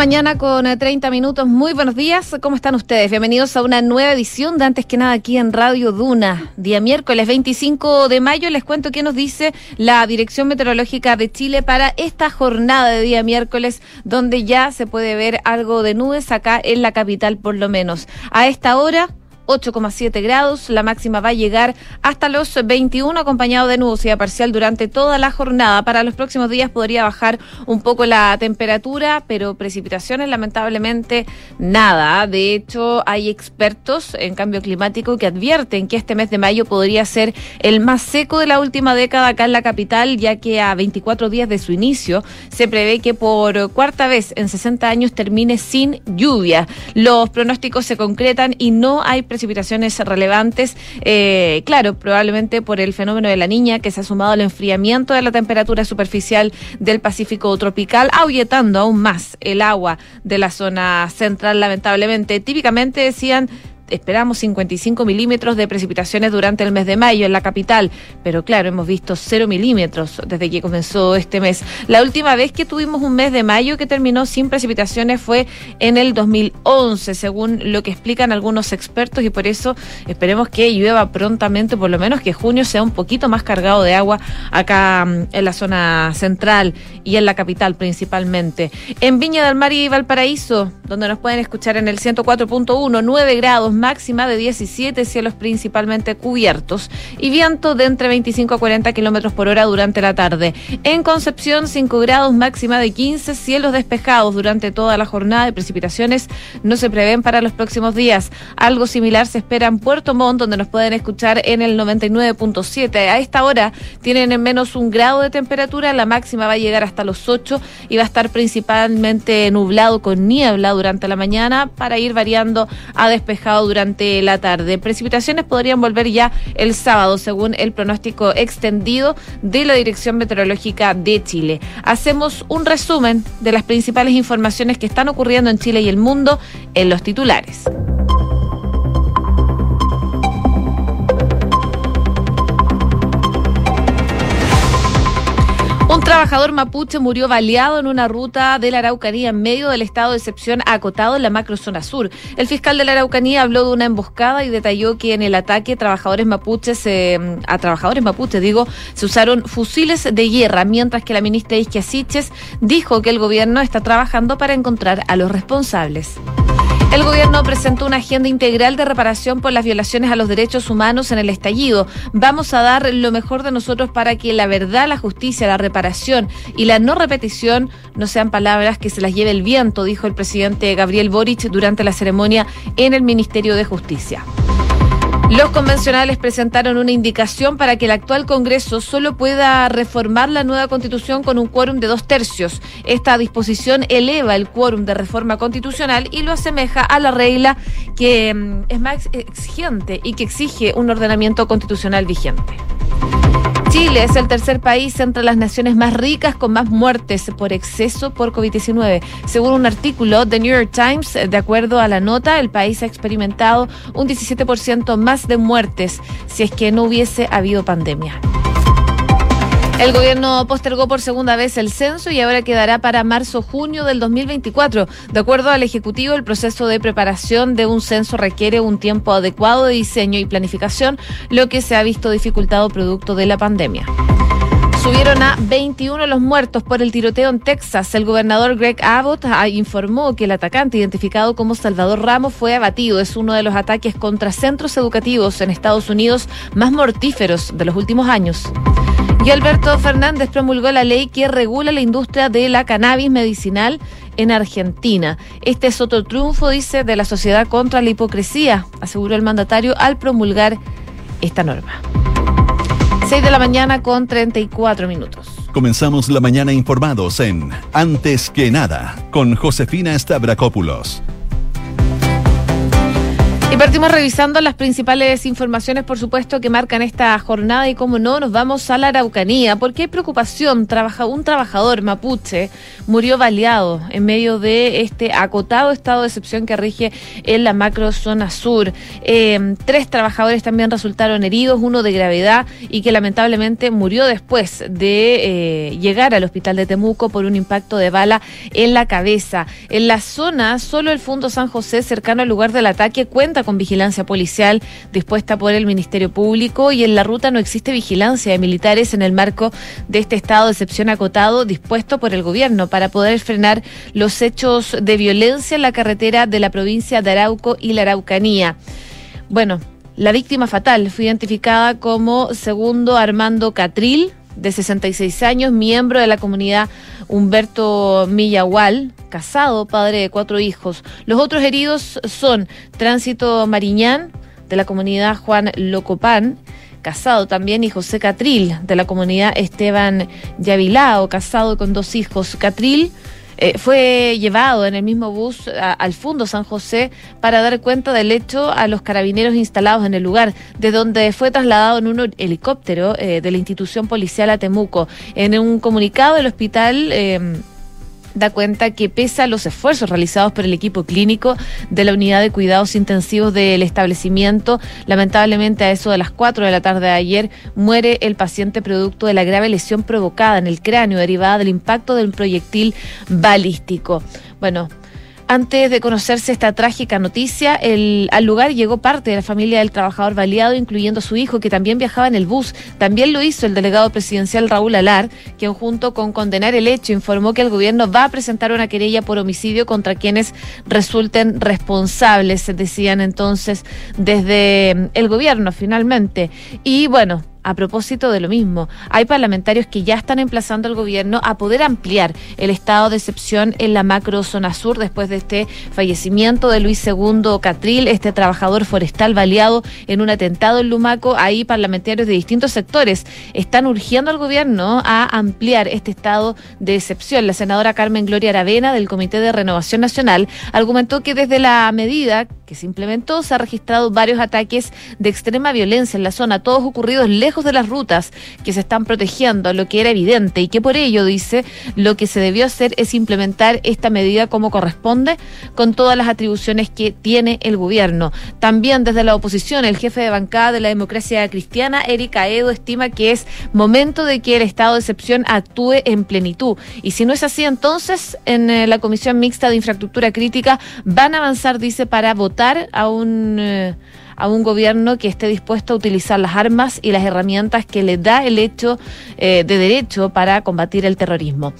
mañana con 30 eh, minutos. Muy buenos días. ¿Cómo están ustedes? Bienvenidos a una nueva edición de Antes que nada aquí en Radio Duna. Día miércoles 25 de mayo. Les cuento qué nos dice la Dirección Meteorológica de Chile para esta jornada de día miércoles, donde ya se puede ver algo de nubes acá en la capital por lo menos. A esta hora 8,7 grados. La máxima va a llegar hasta los 21, acompañado de nubosidad parcial durante toda la jornada. Para los próximos días podría bajar un poco la temperatura, pero precipitaciones lamentablemente nada. De hecho, hay expertos en cambio climático que advierten que este mes de mayo podría ser el más seco de la última década acá en la capital, ya que a 24 días de su inicio se prevé que por cuarta vez en 60 años termine sin lluvia. Los pronósticos se concretan y no hay precipitaciones precipitaciones relevantes, eh, claro, probablemente por el fenómeno de la niña que se ha sumado al enfriamiento de la temperatura superficial del Pacífico tropical, ahuyentando aún más el agua de la zona central, lamentablemente. Típicamente decían esperamos 55 milímetros de precipitaciones durante el mes de mayo en la capital, pero claro, hemos visto 0 milímetros desde que comenzó este mes. La última vez que tuvimos un mes de mayo que terminó sin precipitaciones fue en el 2011, según lo que explican algunos expertos, y por eso esperemos que llueva prontamente, por lo menos que junio sea un poquito más cargado de agua acá mm, en la zona central y en la capital principalmente. En Viña del Mar y Valparaíso, donde nos pueden escuchar en el 104.1, 9 grados máxima de 17, cielos principalmente cubiertos y viento de entre 25 a 40 kilómetros por hora durante la tarde. En Concepción, 5 grados máxima de 15, cielos despejados durante toda la jornada de precipitaciones no se prevén para los próximos días. Algo similar se espera en Puerto Montt, donde nos pueden escuchar en el 99.7. A esta hora tienen en menos un grado de temperatura, la máxima va a llegar hasta los 8 y va a estar principalmente nublado con niebla durante la mañana para ir variando a despejado durante la tarde. Precipitaciones podrían volver ya el sábado, según el pronóstico extendido de la Dirección Meteorológica de Chile. Hacemos un resumen de las principales informaciones que están ocurriendo en Chile y el mundo en los titulares. Trabajador mapuche murió baleado en una ruta de la Araucanía en medio del estado de excepción acotado en la macrozona sur. El fiscal de la Araucanía habló de una emboscada y detalló que en el ataque trabajadores mapuches, a trabajadores mapuches, digo, se usaron fusiles de guerra, mientras que la ministra Isquia Siches dijo que el gobierno está trabajando para encontrar a los responsables. El gobierno presentó una agenda integral de reparación por las violaciones a los derechos humanos en el estallido. Vamos a dar lo mejor de nosotros para que la verdad, la justicia, la reparación y la no repetición no sean palabras que se las lleve el viento, dijo el presidente Gabriel Boric durante la ceremonia en el Ministerio de Justicia. Los convencionales presentaron una indicación para que el actual Congreso solo pueda reformar la nueva Constitución con un quórum de dos tercios. Esta disposición eleva el quórum de reforma constitucional y lo asemeja a la regla que mm, es más exigente y que exige un ordenamiento constitucional vigente. Chile es el tercer país entre las naciones más ricas con más muertes por exceso por COVID-19. Según un artículo de New York Times, de acuerdo a la nota, el país ha experimentado un 17% más de muertes si es que no hubiese habido pandemia. El gobierno postergó por segunda vez el censo y ahora quedará para marzo-junio del 2024. De acuerdo al Ejecutivo, el proceso de preparación de un censo requiere un tiempo adecuado de diseño y planificación, lo que se ha visto dificultado producto de la pandemia. Subieron a 21 los muertos por el tiroteo en Texas. El gobernador Greg Abbott ah, informó que el atacante identificado como Salvador Ramos fue abatido. Es uno de los ataques contra centros educativos en Estados Unidos más mortíferos de los últimos años. Y Alberto Fernández promulgó la ley que regula la industria de la cannabis medicinal en Argentina. Este es otro triunfo, dice, de la sociedad contra la hipocresía, aseguró el mandatario al promulgar esta norma. 6 de la mañana con 34 minutos. Comenzamos la mañana informados en Antes que nada con Josefina Stavrakopoulos. Y partimos revisando las principales informaciones, por supuesto, que marcan esta jornada y, como no, nos vamos a la Araucanía, porque hay preocupación. Trabaja, un trabajador mapuche murió baleado en medio de este acotado estado de excepción que rige en la macrozona sur. Eh, tres trabajadores también resultaron heridos, uno de gravedad y que lamentablemente murió después de eh, llegar al hospital de Temuco por un impacto de bala en la cabeza. En la zona, solo el Fundo San José, cercano al lugar del ataque, cuenta con vigilancia policial dispuesta por el Ministerio Público y en la ruta no existe vigilancia de militares en el marco de este estado de excepción acotado dispuesto por el gobierno para poder frenar los hechos de violencia en la carretera de la provincia de Arauco y la Araucanía. Bueno, la víctima fatal fue identificada como segundo Armando Catril, de 66 años, miembro de la comunidad Humberto Millahual, casado, padre de cuatro hijos. Los otros heridos son Tránsito Mariñán, de la comunidad Juan Locopán, casado también, y José Catril, de la comunidad Esteban Yavilao, casado con dos hijos. Catril eh, fue llevado en el mismo bus al Fundo San José para dar cuenta del hecho a los carabineros instalados en el lugar, de donde fue trasladado en un helicóptero eh, de la institución policial a Temuco. En un comunicado del hospital... Da cuenta que pese a los esfuerzos realizados por el equipo clínico de la unidad de cuidados intensivos del establecimiento, lamentablemente a eso de las 4 de la tarde de ayer muere el paciente producto de la grave lesión provocada en el cráneo derivada del impacto del proyectil balístico. Bueno, antes de conocerse esta trágica noticia, al lugar llegó parte de la familia del trabajador baleado, incluyendo su hijo, que también viajaba en el bus. También lo hizo el delegado presidencial Raúl Alar, quien junto con condenar el hecho informó que el gobierno va a presentar una querella por homicidio contra quienes resulten responsables, decían entonces desde el gobierno finalmente. Y bueno, a propósito de lo mismo, hay parlamentarios que ya están emplazando al gobierno a poder ampliar el estado de excepción en la macro zona sur después de este fallecimiento de Luis II Catril, este trabajador forestal baleado en un atentado en Lumaco. Ahí parlamentarios de distintos sectores están urgiendo al gobierno a ampliar este estado de excepción. La senadora Carmen Gloria Aravena del Comité de Renovación Nacional argumentó que desde la medida que se implementó se han registrado varios ataques de extrema violencia en la zona, todos ocurridos lejos de las rutas que se están protegiendo, lo que era evidente y que por ello, dice, lo que se debió hacer es implementar esta medida como corresponde con todas las atribuciones que tiene el gobierno. También desde la oposición, el jefe de bancada de la democracia cristiana, Erika Edo, estima que es momento de que el estado de excepción actúe en plenitud. Y si no es así, entonces en eh, la Comisión Mixta de Infraestructura Crítica van a avanzar, dice, para votar a un, eh, a un gobierno que esté dispuesto a utilizar las armas y las herramientas que le da el hecho eh, de derecho para combatir el terrorismo.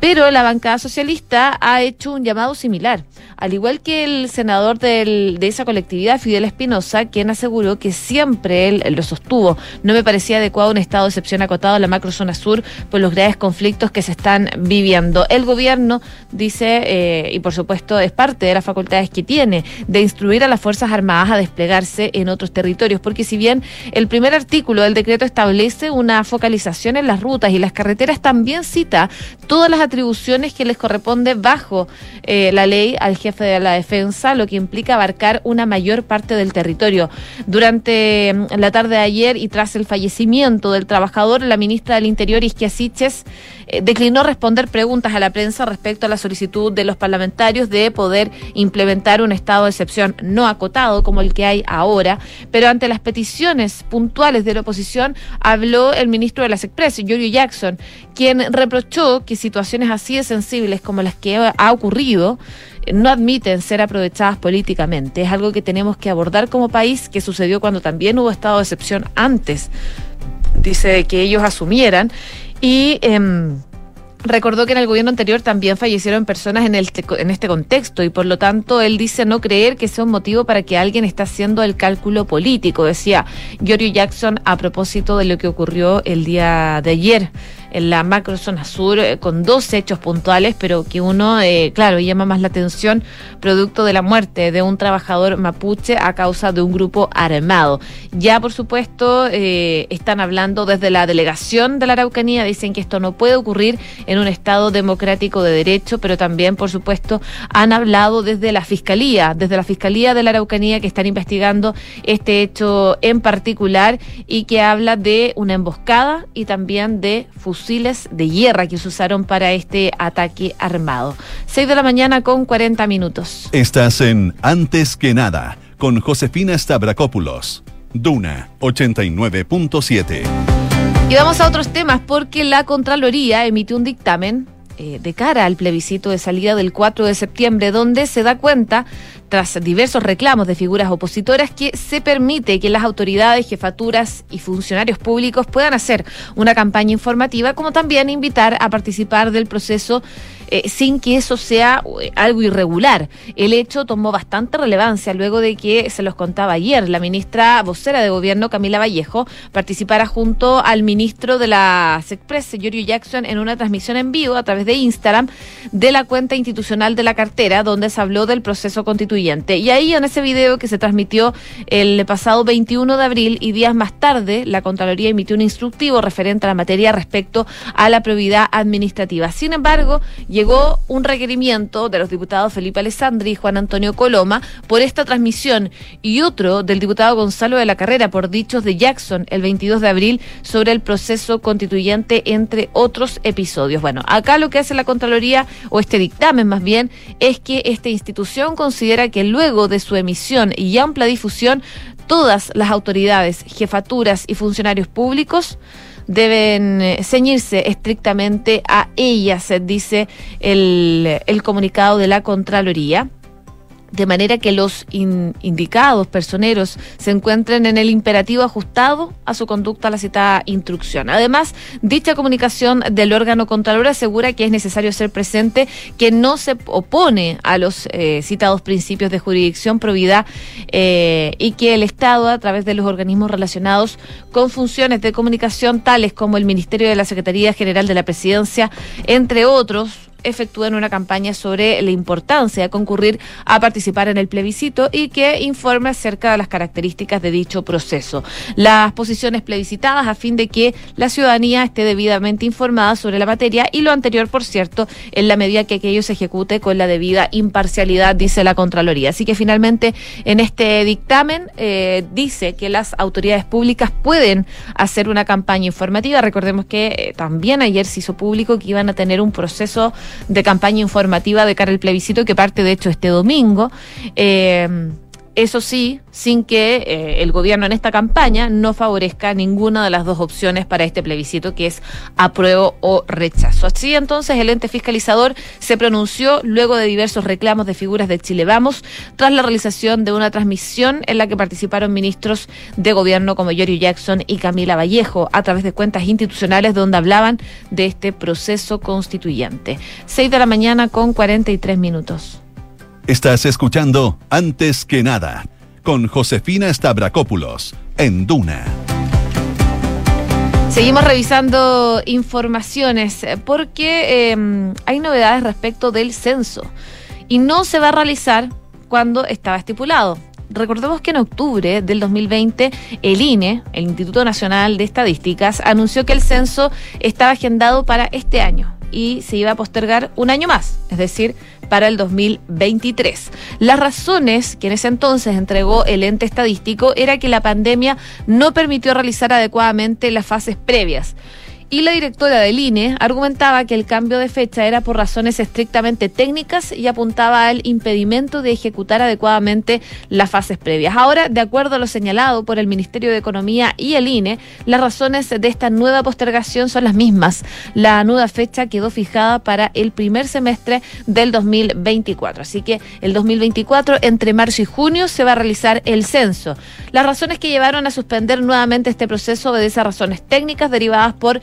Pero la bancada socialista ha hecho un llamado similar, al igual que el senador de esa colectividad, Fidel Espinosa, quien aseguró que siempre él, lo sostuvo. No me parecía adecuado un estado de excepción acotado en la macrozona sur por los graves conflictos que se están viviendo. El gobierno dice, eh, y por supuesto es parte de las facultades que tiene, de instruir a las Fuerzas Armadas a desplegarse en otros territorios, porque si bien el primer artículo del decreto establece una focalización en las rutas y las carreteras, también cita todas las atribuciones que les corresponde bajo eh, la ley al jefe de la defensa, lo que implica abarcar una mayor parte del territorio. Durante mm, la tarde de ayer y tras el fallecimiento del trabajador, la ministra del Interior, Isquia Siches, eh, declinó responder preguntas a la prensa respecto a la solicitud de los parlamentarios de poder implementar un estado de excepción no acotado como el que hay ahora, pero ante las peticiones puntuales de la oposición habló el ministro de las Express, Giorgio Jackson, quien reprochó que situaciones así de sensibles como las que ha ocurrido eh, no admiten ser aprovechadas políticamente. Es algo que tenemos que abordar como país, que sucedió cuando también hubo estado de excepción antes, dice que ellos asumieran. Y em, recordó que en el gobierno anterior también fallecieron personas en, el, en este contexto y por lo tanto él dice no creer que sea un motivo para que alguien esté haciendo el cálculo político, decía Giorgio Jackson a propósito de lo que ocurrió el día de ayer en la macrozona sur eh, con dos hechos puntuales, pero que uno, eh, claro, llama más la atención producto de la muerte de un trabajador mapuche a causa de un grupo armado. Ya, por supuesto, eh, están hablando desde la delegación de la Araucanía, dicen que esto no puede ocurrir en un Estado democrático de derecho, pero también, por supuesto, han hablado desde la Fiscalía, desde la Fiscalía de la Araucanía que están investigando este hecho en particular y que habla de una emboscada y también de fusiles de guerra que se usaron para este ataque armado. 6 de la mañana con 40 minutos. Estás en Antes que nada con Josefina Stavrakopoulos. Duna 89.7. Y vamos a otros temas porque la Contraloría emitió un dictamen eh, de cara al plebiscito de salida del 4 de septiembre, donde se da cuenta tras diversos reclamos de figuras opositoras, que se permite que las autoridades, jefaturas y funcionarios públicos puedan hacer una campaña informativa, como también invitar a participar del proceso eh, sin que eso sea eh, algo irregular. El hecho tomó bastante relevancia luego de que, se los contaba ayer, la ministra vocera de gobierno, Camila Vallejo, participara junto al ministro de la SECPRES, Giorgio Jackson, en una transmisión en vivo a través de Instagram de la cuenta institucional de la cartera, donde se habló del proceso constitucional y ahí en ese video que se transmitió el pasado 21 de abril y días más tarde, la Contraloría emitió un instructivo referente a la materia respecto a la probidad administrativa. Sin embargo, llegó un requerimiento de los diputados Felipe Alessandri y Juan Antonio Coloma por esta transmisión y otro del diputado Gonzalo de la Carrera por dichos de Jackson el 22 de abril sobre el proceso constituyente, entre otros episodios. Bueno, acá lo que hace la Contraloría, o este dictamen más bien, es que esta institución considera que luego de su emisión y amplia difusión, todas las autoridades, jefaturas y funcionarios públicos deben eh, ceñirse estrictamente a ellas, dice el, el comunicado de la Contraloría de manera que los indicados personeros se encuentren en el imperativo ajustado a su conducta a la citada instrucción. Además, dicha comunicación del órgano contralor asegura que es necesario ser presente que no se opone a los eh, citados principios de jurisdicción, probidad eh, y que el Estado, a través de los organismos relacionados con funciones de comunicación tales como el Ministerio de la Secretaría General de la Presidencia, entre otros, efectúen una campaña sobre la importancia de concurrir a participar en el plebiscito y que informe acerca de las características de dicho proceso. Las posiciones plebiscitadas a fin de que la ciudadanía esté debidamente informada sobre la materia y lo anterior, por cierto, en la medida que aquello se ejecute con la debida imparcialidad, dice la Contraloría. Así que finalmente en este dictamen eh, dice que las autoridades públicas pueden hacer una campaña informativa. Recordemos que eh, también ayer se hizo público que iban a tener un proceso de campaña informativa de cara al plebiscito que parte de hecho este domingo. Eh, eso sí, sin que eh, el gobierno en esta campaña no favorezca ninguna de las dos opciones para este plebiscito, que es apruebo o rechazo. Así entonces el ente fiscalizador se pronunció luego de diversos reclamos de figuras de Chile Vamos, tras la realización de una transmisión en la que participaron ministros de gobierno como Yorio Jackson y Camila Vallejo, a través de cuentas institucionales donde hablaban de este proceso constituyente. Seis de la mañana con 43 minutos. Estás escuchando Antes que nada con Josefina Stavrakopoulos en Duna. Seguimos revisando informaciones porque em, hay novedades respecto del censo y no se va a realizar cuando estaba estipulado. Recordemos que en octubre del 2020 el INE, el Instituto Nacional de Estadísticas, anunció que el censo estaba agendado para este año y se iba a postergar un año más, es decir, para el 2023. Las razones que en ese entonces entregó el ente estadístico era que la pandemia no permitió realizar adecuadamente las fases previas y la directora del INE argumentaba que el cambio de fecha era por razones estrictamente técnicas y apuntaba al impedimento de ejecutar adecuadamente las fases previas. Ahora, de acuerdo a lo señalado por el Ministerio de Economía y el INE, las razones de esta nueva postergación son las mismas. La nueva fecha quedó fijada para el primer semestre del 2024. Así que el 2024, entre marzo y junio, se va a realizar el censo. Las razones que llevaron a suspender nuevamente este proceso obedecen a razones técnicas derivadas por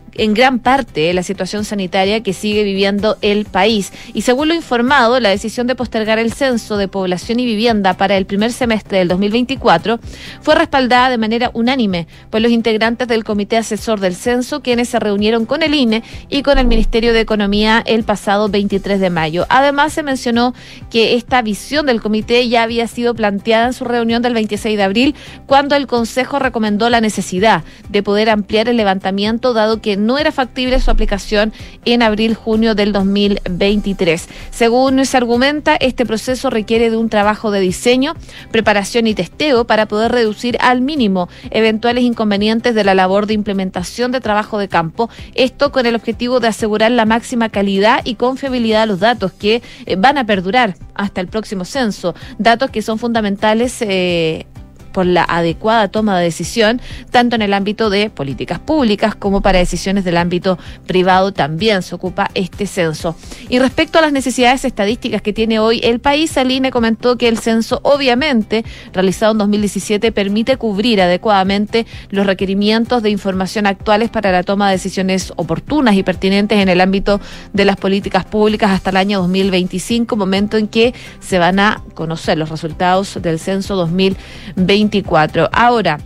en gran parte la situación sanitaria que sigue viviendo el país. Y según lo informado, la decisión de postergar el censo de población y vivienda para el primer semestre del 2024 fue respaldada de manera unánime por los integrantes del Comité Asesor del Censo, quienes se reunieron con el INE y con el Ministerio de Economía el pasado 23 de mayo. Además, se mencionó que esta visión del comité ya había sido planteada en su reunión del 26 de abril, cuando el Consejo recomendó la necesidad de poder ampliar el levantamiento, dado que no era factible su aplicación en abril-junio del 2023. Según se argumenta, este proceso requiere de un trabajo de diseño, preparación y testeo para poder reducir al mínimo eventuales inconvenientes de la labor de implementación de trabajo de campo, esto con el objetivo de asegurar la máxima calidad y confiabilidad de los datos que eh, van a perdurar hasta el próximo censo, datos que son fundamentales eh, por la adecuada toma de decisión, tanto en el ámbito de políticas públicas como para decisiones del ámbito privado también se ocupa este censo. Y respecto a las necesidades estadísticas que tiene hoy el país, Aline comentó que el censo, obviamente, realizado en 2017, permite cubrir adecuadamente los requerimientos de información actuales para la toma de decisiones oportunas y pertinentes en el ámbito de las políticas públicas hasta el año 2025, momento en que se van a conocer los resultados del censo 2020 Ahora,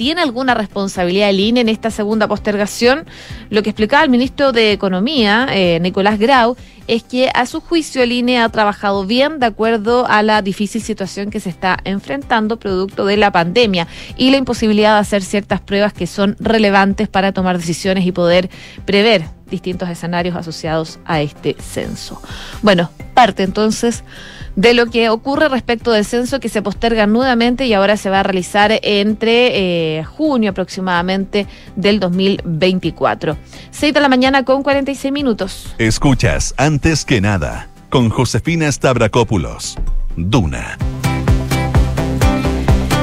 ¿Tiene alguna responsabilidad el INE en esta segunda postergación? Lo que explicaba el ministro de Economía, eh, Nicolás Grau, es que a su juicio el INE ha trabajado bien de acuerdo a la difícil situación que se está enfrentando producto de la pandemia y la imposibilidad de hacer ciertas pruebas que son relevantes para tomar decisiones y poder prever distintos escenarios asociados a este censo. Bueno, parte entonces de lo que ocurre respecto del censo que se posterga nuevamente y ahora se va a realizar entre eh, junio aproximadamente del 2024. 6 de la mañana con 46 minutos. Escuchas antes que nada con Josefina Stavrakopoulos. Duna.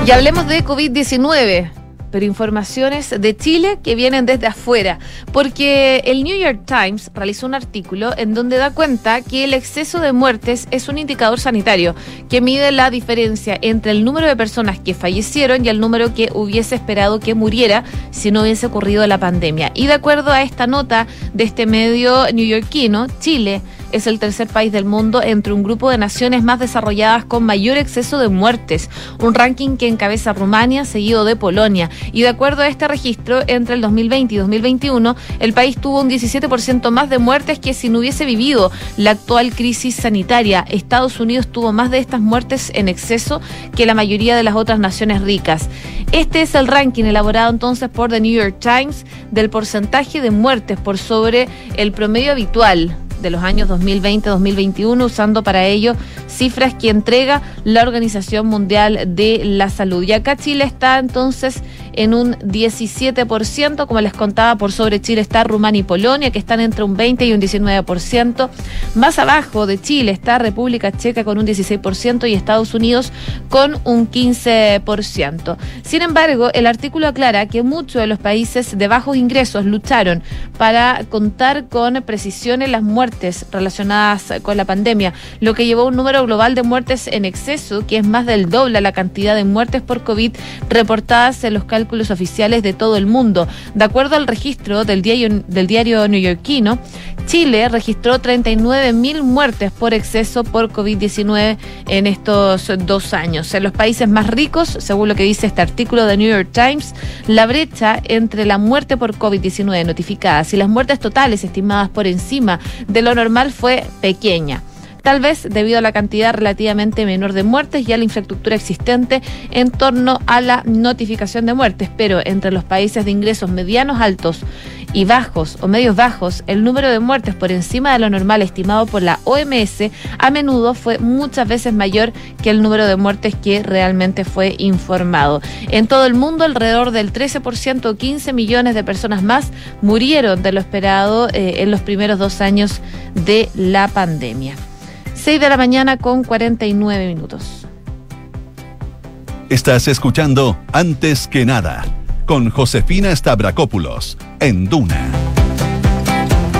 Y hablemos de COVID-19 pero informaciones de Chile que vienen desde afuera, porque el New York Times realizó un artículo en donde da cuenta que el exceso de muertes es un indicador sanitario que mide la diferencia entre el número de personas que fallecieron y el número que hubiese esperado que muriera si no hubiese ocurrido la pandemia. Y de acuerdo a esta nota de este medio neoyorquino, Chile es el tercer país del mundo entre un grupo de naciones más desarrolladas con mayor exceso de muertes, un ranking que encabeza Rumania, seguido de Polonia. Y de acuerdo a este registro, entre el 2020 y 2021, el país tuvo un 17% más de muertes que si no hubiese vivido la actual crisis sanitaria. Estados Unidos tuvo más de estas muertes en exceso que la mayoría de las otras naciones ricas. Este es el ranking elaborado entonces por The New York Times del porcentaje de muertes por sobre el promedio habitual de los años 2020-2021, usando para ello cifras que entrega la Organización Mundial de la Salud. Y acá Chile está entonces en un 17%, como les contaba, por sobre Chile está Rumania y Polonia, que están entre un 20 y un 19%. Más abajo de Chile está República Checa con un 16% y Estados Unidos con un 15%. Sin embargo, el artículo aclara que muchos de los países de bajos ingresos lucharon para contar con precisión en las muertes relacionadas con la pandemia, lo que llevó a un número global de muertes en exceso, que es más del doble la cantidad de muertes por COVID reportadas en los cálculos oficiales de todo el mundo. De acuerdo al registro del diario, del diario neoyorquino, Chile registró 39 mil muertes por exceso por COVID-19 en estos dos años. En los países más ricos, según lo que dice este artículo de New York Times, la brecha entre la muerte por COVID-19 notificadas y las muertes totales estimadas por encima de lo normal fue pequeña tal vez debido a la cantidad relativamente menor de muertes y a la infraestructura existente en torno a la notificación de muertes, pero entre los países de ingresos medianos altos y bajos o medios bajos, el número de muertes por encima de lo normal estimado por la OMS a menudo fue muchas veces mayor que el número de muertes que realmente fue informado. En todo el mundo, alrededor del 13% o 15 millones de personas más murieron de lo esperado eh, en los primeros dos años de la pandemia. 6 de la mañana con 49 minutos. Estás escuchando Antes que nada con Josefina Stavrakopoulos en Duna.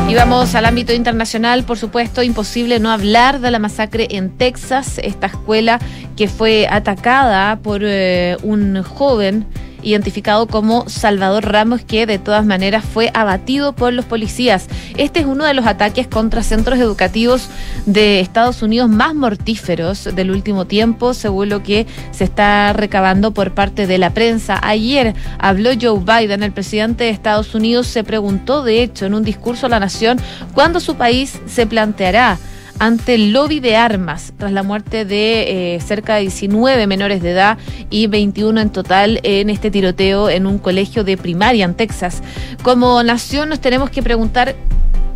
Y vamos al ámbito internacional, por supuesto, imposible no hablar de la masacre en Texas, esta escuela que fue atacada por eh, un joven identificado como Salvador Ramos, que de todas maneras fue abatido por los policías. Este es uno de los ataques contra centros educativos de Estados Unidos más mortíferos del último tiempo, según lo que se está recabando por parte de la prensa. Ayer habló Joe Biden, el presidente de Estados Unidos, se preguntó, de hecho, en un discurso a la nación, cuándo su país se planteará ante el lobby de armas tras la muerte de eh, cerca de 19 menores de edad y 21 en total en este tiroteo en un colegio de primaria en Texas. Como nación nos tenemos que preguntar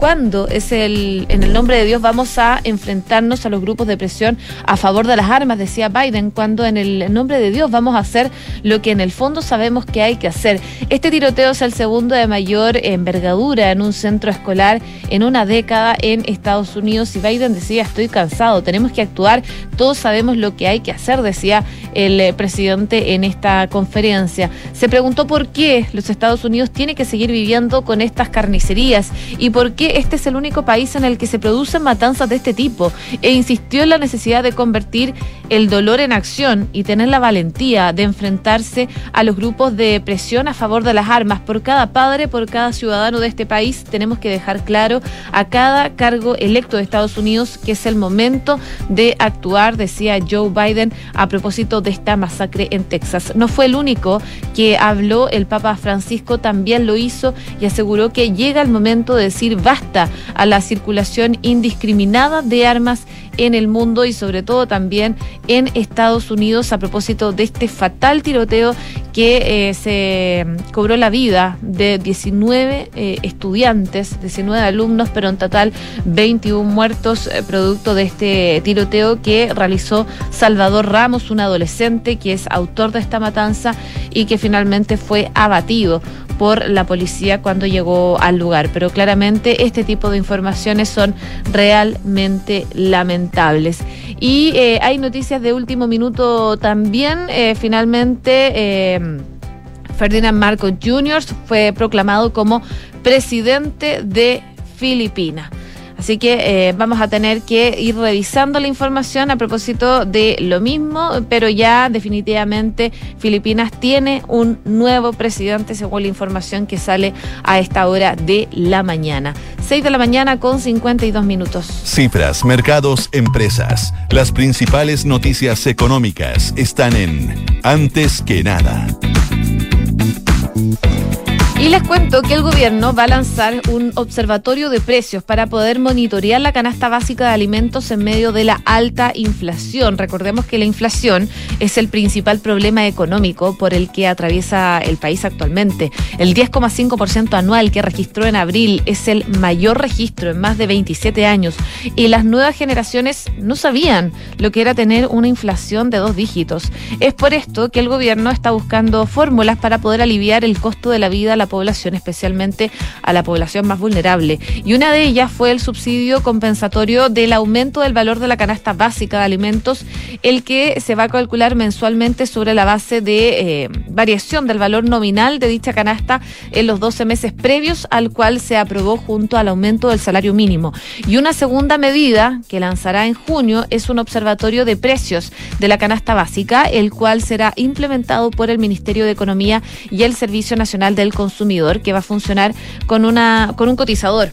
cuándo es el, en el nombre de Dios vamos a enfrentarnos a los grupos de presión a favor de las armas, decía Biden, cuando en el nombre de Dios vamos a hacer lo que en el fondo sabemos que hay que hacer. Este tiroteo es el segundo de mayor envergadura en un centro escolar en una década en Estados Unidos y Biden decía, estoy cansado, tenemos que actuar, todos sabemos lo que hay que hacer, decía el eh, presidente en esta conferencia. Se preguntó por qué los Estados Unidos tienen que seguir viviendo con estas carnicerías y por qué este es el único país en el que se producen matanzas de este tipo e insistió en la necesidad de convertir el dolor en acción y tener la valentía de enfrentarse a los grupos de presión a favor de las armas. Por cada padre, por cada ciudadano de este país, tenemos que dejar claro a cada cargo electo de Estados Unidos que es el momento de actuar, decía Joe Biden a propósito de esta masacre en Texas. No fue el único que habló, el Papa Francisco también lo hizo y aseguró que llega el momento de decir basta a la circulación indiscriminada de armas en el mundo y sobre todo también en Estados Unidos a propósito de este fatal tiroteo que eh, se cobró la vida de 19 eh, estudiantes, 19 alumnos, pero en total 21 muertos eh, producto de este tiroteo que realizó Salvador Ramos, un adolescente que es autor de esta matanza y que finalmente fue abatido por la policía cuando llegó al lugar. Pero claramente este tipo de informaciones son realmente lamentables. Y eh, hay noticias de último minuto también. Eh, finalmente, eh, Ferdinand Marcos Jr. fue proclamado como presidente de Filipinas. Así que eh, vamos a tener que ir revisando la información a propósito de lo mismo, pero ya definitivamente Filipinas tiene un nuevo presidente según la información que sale a esta hora de la mañana. 6 de la mañana con 52 minutos. Cifras, mercados, empresas. Las principales noticias económicas están en Antes que nada. Y les cuento que el gobierno va a lanzar un observatorio de precios para poder monitorear la canasta básica de alimentos en medio de la alta inflación. Recordemos que la inflación es el principal problema económico por el que atraviesa el país actualmente. El 10,5% anual que registró en abril es el mayor registro en más de 27 años y las nuevas generaciones no sabían lo que era tener una inflación de dos dígitos. Es por esto que el gobierno está buscando fórmulas para poder aliviar el costo de la vida a la población, especialmente a la población más vulnerable. Y una de ellas fue el subsidio compensatorio del aumento del valor de la canasta básica de alimentos, el que se va a calcular mensualmente sobre la base de eh, variación del valor nominal de dicha canasta en los 12 meses previos al cual se aprobó junto al aumento del salario mínimo. Y una segunda medida que lanzará en junio es un observatorio de precios de la canasta básica, el cual será implementado por el Ministerio de Economía y el Servicio Nacional del Consumidor que va a funcionar con, una, con un cotizador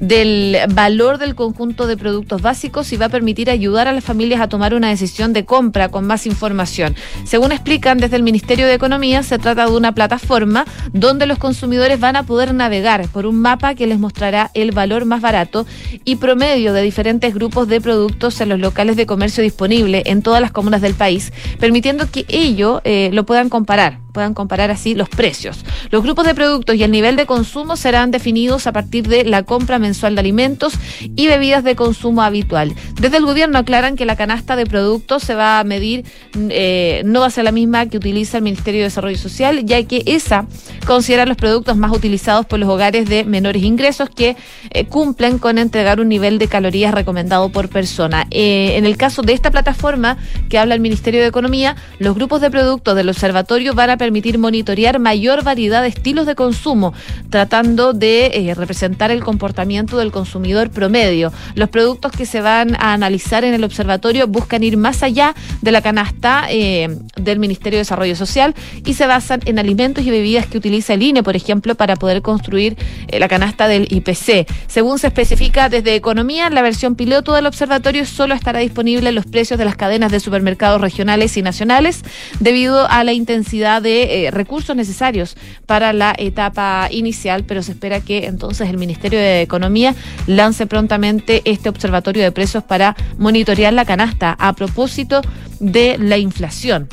del valor del conjunto de productos básicos y va a permitir ayudar a las familias a tomar una decisión de compra con más información. Según explican desde el Ministerio de Economía, se trata de una plataforma donde los consumidores van a poder navegar por un mapa que les mostrará el valor más barato y promedio de diferentes grupos de productos en los locales de comercio disponible en todas las comunas del país, permitiendo que ello eh, lo puedan comparar puedan comparar así los precios. Los grupos de productos y el nivel de consumo serán definidos a partir de la compra mensual de alimentos y bebidas de consumo habitual. Desde el gobierno aclaran que la canasta de productos se va a medir, eh, no va a ser la misma que utiliza el Ministerio de Desarrollo Social, ya que esa considera los productos más utilizados por los hogares de menores ingresos que eh, cumplen con entregar un nivel de calorías recomendado por persona. Eh, en el caso de esta plataforma que habla el Ministerio de Economía, los grupos de productos del observatorio van a permitir monitorear mayor variedad de estilos de consumo, tratando de eh, representar el comportamiento del consumidor promedio. Los productos que se van a analizar en el observatorio buscan ir más allá de la canasta eh, del Ministerio de Desarrollo Social y se basan en alimentos y bebidas que utiliza el INE, por ejemplo, para poder construir eh, la canasta del IPC. Según se especifica desde Economía, la versión piloto del observatorio solo estará disponible en los precios de las cadenas de supermercados regionales y nacionales debido a la intensidad de eh, recursos necesarios para la etapa inicial, pero se espera que entonces el Ministerio de Economía lance prontamente este observatorio de precios para monitorear la canasta a propósito de la inflación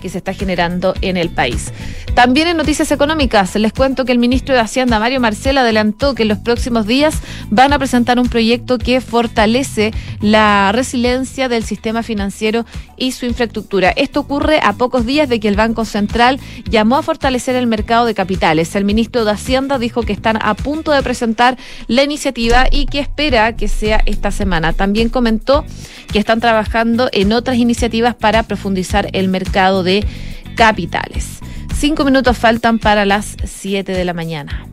que se está generando en el país. También en noticias económicas les cuento que el ministro de Hacienda, Mario Marcel, adelantó que en los próximos días van a presentar un proyecto que fortalece la resiliencia del sistema financiero y su infraestructura. Esto ocurre a pocos días de que el Banco Central llamó a fortalecer el mercado de capitales. El ministro de Hacienda dijo que están a punto de presentar la iniciativa y que espera que sea esta semana. También comentó que están trabajando en otras iniciativas para profundizar el mercado de capitales. Cinco minutos faltan para las siete de la mañana.